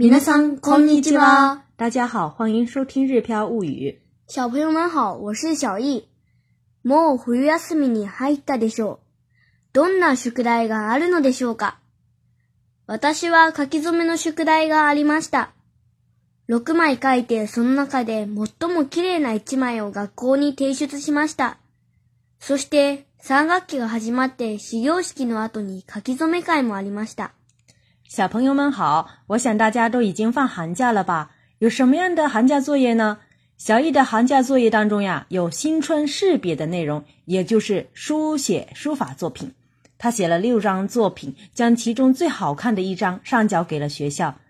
皆さんこんにちは。大家好，欢迎收听《日飘物语》。小朋友们好，我是小易。もう冬休みに入ったでしょう。どんな宿題があるのでしょうか。私は書き初めの宿題がありました。6枚書いて、その中で最も綺麗な1枚を学校に提出しました。そして、3学期が始まって始業式の後に書き初め会もありました。小朋友们好，我想大家都已经放寒假了吧？有什么样的寒假作业呢？小易的寒假作业当中呀，有新春试笔的内容，也就是书写书法作品。他写了六张作品，将其中最好看的一张上交给了学校。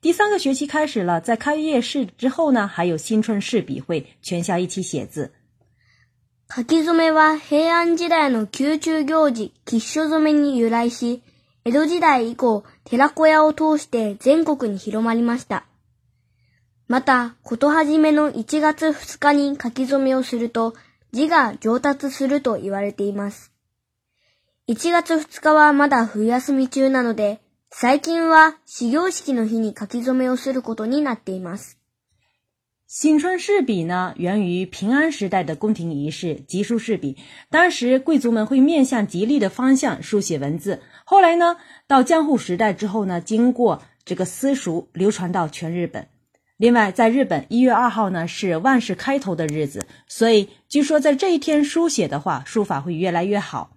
第三个学期开始了，在开业式之后呢，还有新春试笔会，全校一起写字。書き初めは平安時代の宮中行事吉書に由来し。江戸時代以降、寺子屋を通して全国に広まりました。また、ことはじめの1月2日に書き初めをすると、字が上達すると言われています。1月2日はまだ冬休み中なので、最近は始業式の日に書き初めをすることになっています。新春试笔呢，源于平安时代的宫廷仪式吉书试笔。当时贵族们会面向吉利的方向书写文字。后来呢，到江户时代之后呢，经过这个私塾流传到全日本。另外，在日本一月二号呢是万事开头的日子，所以据说在这一天书写的话，书法会越来越好。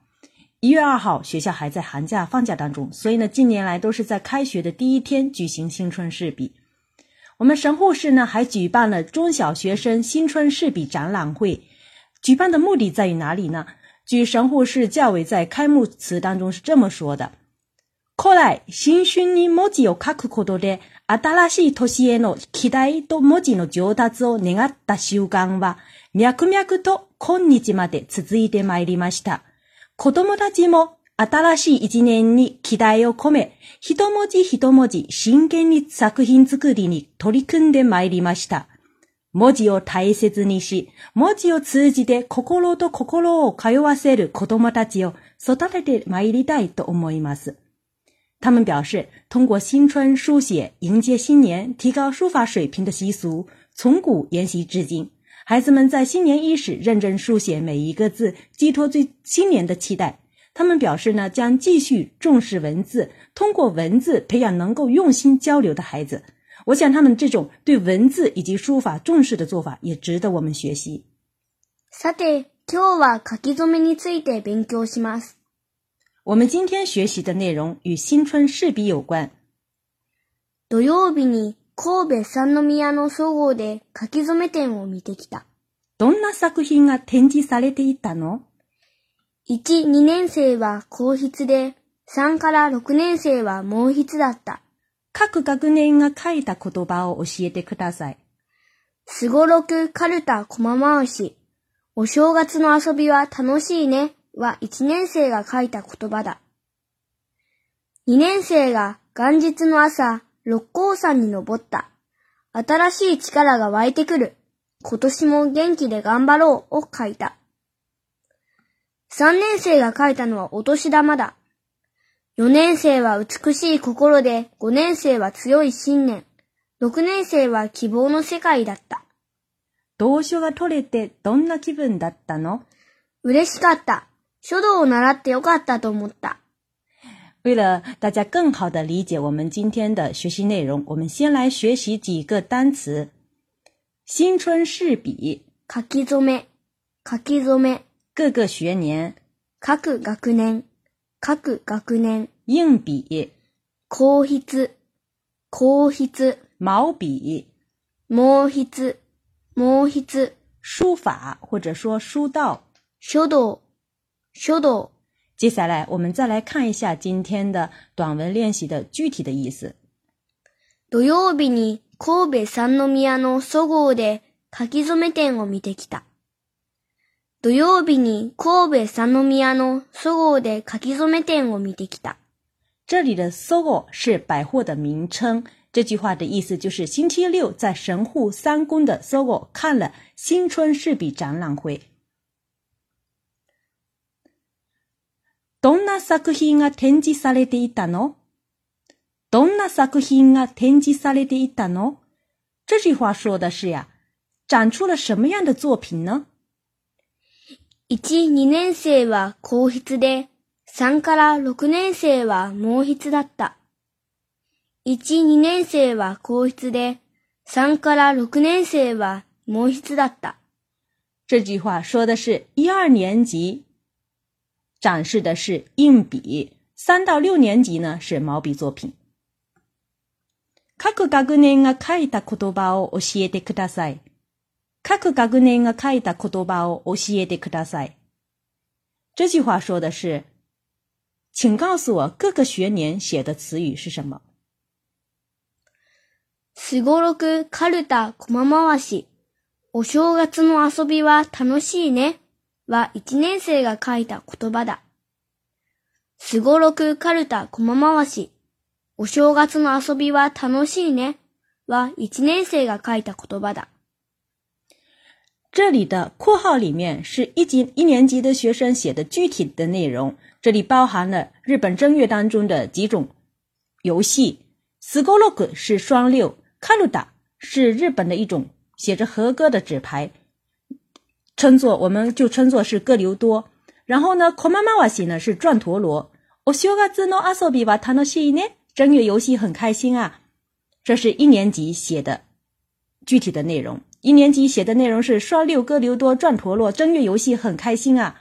一月二号学校还在寒假放假当中，所以呢近年来都是在开学的第一天举行新春试笔。我们神户市呢还举办了中小学生新春诗笔展览会，举办的目的在于哪里呢？据神户市教委在开幕词当中是这么说的：，新春に文字を書こで、しの期待と文字の上達を願った習慣は、脈々と今日まで続いてまいりました。子たちも。新しい一年に期待を込め、一文字一文字真剣に作品作りに取り組んでまいりました。文字を大切にし、文字を通じて心と心を通わせる子供たちを育ててまいりたいと思います。他们表示，通过新春书写迎接新年、提高书法水平的习俗，从古沿袭至今。孩子们在新年伊始认真书写每一个字，寄托最新年的期待。他们表示呢，将继续重视文字，通过文字培养能够用心交流的孩子。我想，他们这种对文字以及书法重视的做法，也值得我们学习。我们今天学习的内容与新春试笔有关。神三展馆看到了。哪些作品展示1、2年生は皇筆で、3から6年生は毛筆だった。各学年が書いた言葉を教えてください。すごろく、かるた、こま回し。お正月の遊びは楽しいねは1年生が書いた言葉だ。2年生が元日の朝、六甲山に登った。新しい力が湧いてくる。今年も元気で頑張ろうを書いた。3年生が書いたのはお年玉だ。4年生は美しい心で、5年生は強い信念、6年生は希望の世界だった。同書が取れてどんな気分だったの嬉しかった。書道を習ってよかったと思った。为了大家更好的理解我们今天的学习内容，我们先来学习几个单词。新春试笔，書き初め、書き初め。各个学年，各学年，各学年。硬笔，钢笔，钢筆，毛笔，毛筆，毛笔。书法或者说书道，書道，書道。接下来我们再来看一下今天的短文练习的具体的意思。Do you visit k o 書 e Sanomiya 土曜日に神戸三宮のそごうで書き初め店を見てきた。这里的 “sogo” 是百货的名称。这句话的意思就是星期六在神户三宫的 sogo 看了新春饰笔展览会。どんな作品が展示されていたの？どんな作品が展示されていたの？这句话说的是呀，展出了什么样的作品呢？1、2年生は皇筆で、3から6年生は毛筆だった。1、2年生は皇筆で、3から6年生は毛筆だった。这句话说的是一二年级，展示的是硬笔；三到六年级呢是毛笔作品。各学年が書いた言葉を教えてください。各学年が書いた言葉を教えてください。这句话说的是，请告诉我各个学年写的词语是什么。すごろく、かるた、こままわし。お正月の遊びは楽しいね。は一年生が書いた言葉だ。すごろく、かるた、こままわし。お正月の遊びは楽しいね。は一年生が書いた言葉だ。这里的括号里面是一级一年级的学生写的具体的内容，这里包含了日本正月当中的几种游戏。s u g o r o k 是双六 k a l u d a 是日本的一种写着和歌的纸牌，称作我们就称作是歌流多。然后呢 k o m a m a w a s i 呢是转陀螺。o s h o g a z no asobi wa tanoshii ne，正月游戏很开心啊。这是一年级写的具体的内容。一年级写的内容是刷六哥刘多转陀螺，正月游戏很开心啊。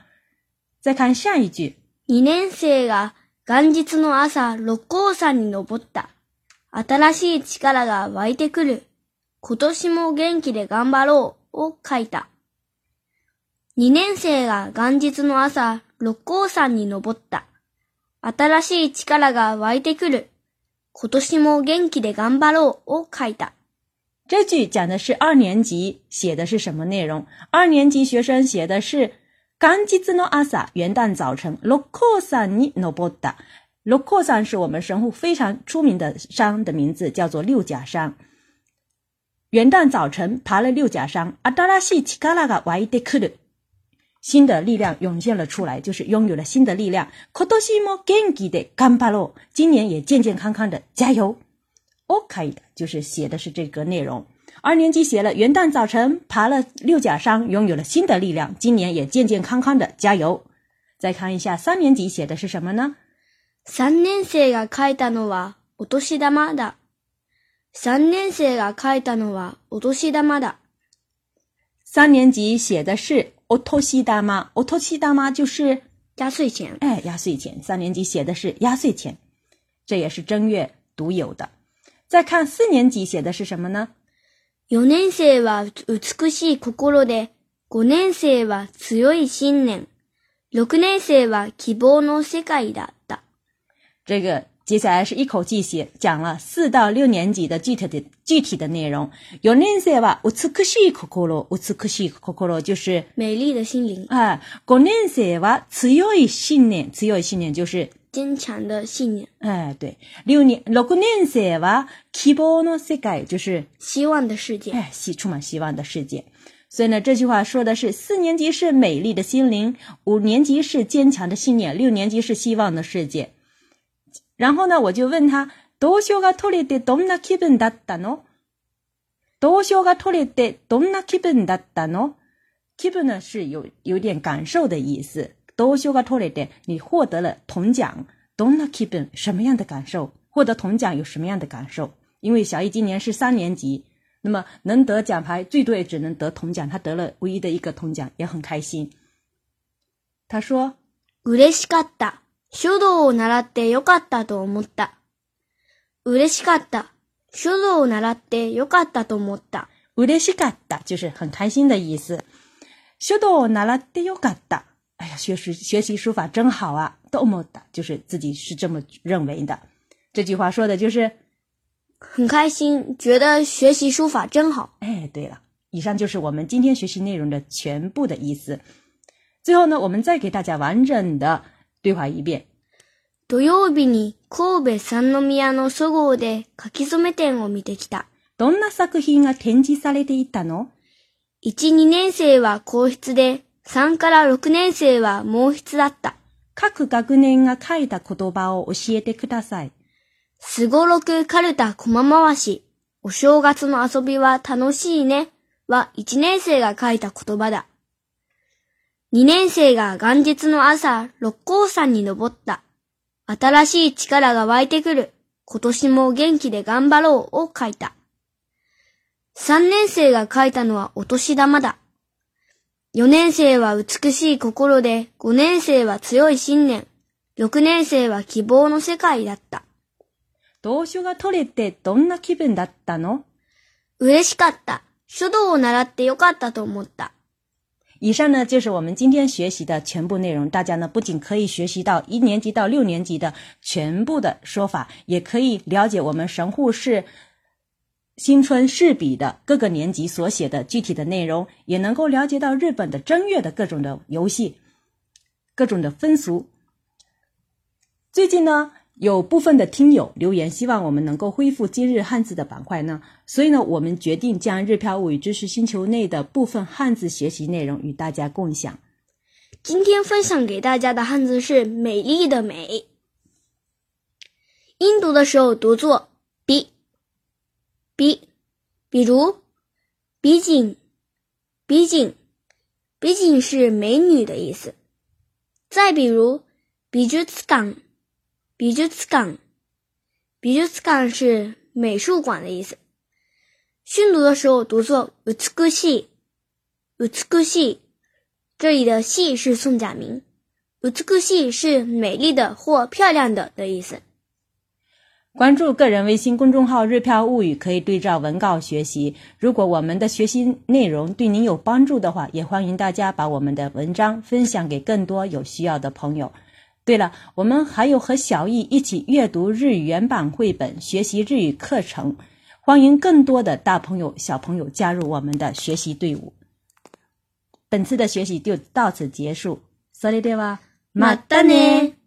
再看下一句，二年生が元日の朝六甲山に登った。新しい力が湧いてくる。今年も元気で頑張ろうを書いた。二年生が元日の朝六甲山に登った。新しい力が湧いてくる。今年も元気で頑張ろうを書いた。这句讲的是二年级写的是什么内容？二年级学生写的是 g a n 诺阿 n 元旦早晨洛克 k u 诺波 n 洛克山是我们神户非常出名的山的名字，叫做六甲山。元旦早晨爬了六甲山阿达拉西奇 s 拉嘎 c 伊 i 克的新的力量涌现了出来，就是拥有了新的力量。今年也健健康康的，加油！OK 的，就是写的是这个内容。二年级写了元旦早晨爬了六甲山，拥有了新的力量，今年也健健康康的，加油。再看一下三年级写的是什么呢？三年级写的的是お年玉だ。三年级写的是お年玉，お年玉就是压岁钱。哎，压岁钱。三年级写的是压岁钱，这也是正月独有的。再看四年级写的是什么呢？四年生は美しい心で，五年生は強い信念，六年生は希望の世界だった。这个接下来是一口气写讲了四到六年级的具体的具体的内容。四年生は美しい心，美しい心就是美丽的心灵啊。五年生は強い信念，強い信念就是。坚强的信念。哎，对，六年。六年就是希望的世界。哎，希，充满希望的世界。所以呢，这句话说的是四年级是美丽的心灵，五年级是坚强的信念，六年级是希望的世界。然后呢，我就问他，どうしようが取れてどんな気分だったの？どうしようが取れてどんな気分だったの？気分呢是有有点感受的意思。都修改错了的，你获得了铜奖，ど keep 什么样的感受？获得铜奖有什么样的感受？因为小易今年是三年级，那么能得奖牌，最多也只能得铜奖。他得了唯一的一个铜奖，也很开心。他说：“しかった、書道を習ってよかったと思った。しかった、書道を習ってよかったと思った。しかった就是很开心的意思。書道を習ってよかった。”哎呀，学习学习书法真好啊！多么的，就是自己是这么认为的。这句话说的就是很开心，觉得学习书法真好。哎，对了，以上就是我们今天学习内容的全部的意思。最后呢，我们再给大家完整的话一遍。土曜日に神戸三ノ宮の総合で書き詰め展を見てきた。どんな作品が展示されていたの？1、2年生は教室で。3から6年生は毛筆だった。各学年が書いた言葉を教えてください。すごろく、かるた、こまま回し。お正月の遊びは楽しいね。は1年生が書いた言葉だ。2年生が元日の朝、六甲山に登った。新しい力が湧いてくる。今年も元気で頑張ろうを書いた。3年生が書いたのはお年玉だ。4年生は美しい心で、5年生は強い信念、6年生は希望の世界だった。同書が取れてどんな気分だったの嬉しかった。書道を習ってよかったと思った。以上呢就是我们今天学习的全部内容。大家呢不仅可以学习到一年级到六年级的全部的说法，也可以了解我们神户市新春试笔的各个年级所写的具体的内容，也能够了解到日本的正月的各种的游戏、各种的风俗。最近呢，有部分的听友留言，希望我们能够恢复今日汉字的板块呢，所以呢，我们决定将日漂物与知识星球内的部分汉字学习内容与大家共享。今天分享给大家的汉字是美丽的美，音读的时候读作。比，比如，比景，比景，比景是美女的意思。再比如，比如此港，比如此港，比如此港是美术馆的意思。训读的时候读作美しい，u しい，s u s 这里的系”是宋假名美しい u 是美丽的或漂亮的的意思。关注个人微信公众号“日票物语”，可以对照文稿学习。如果我们的学习内容对您有帮助的话，也欢迎大家把我们的文章分享给更多有需要的朋友。对了，我们还有和小易一起阅读日语原版绘本、学习日语课程，欢迎更多的大朋友、小朋友加入我们的学习队伍。本次的学习就到此结束。それではまたね。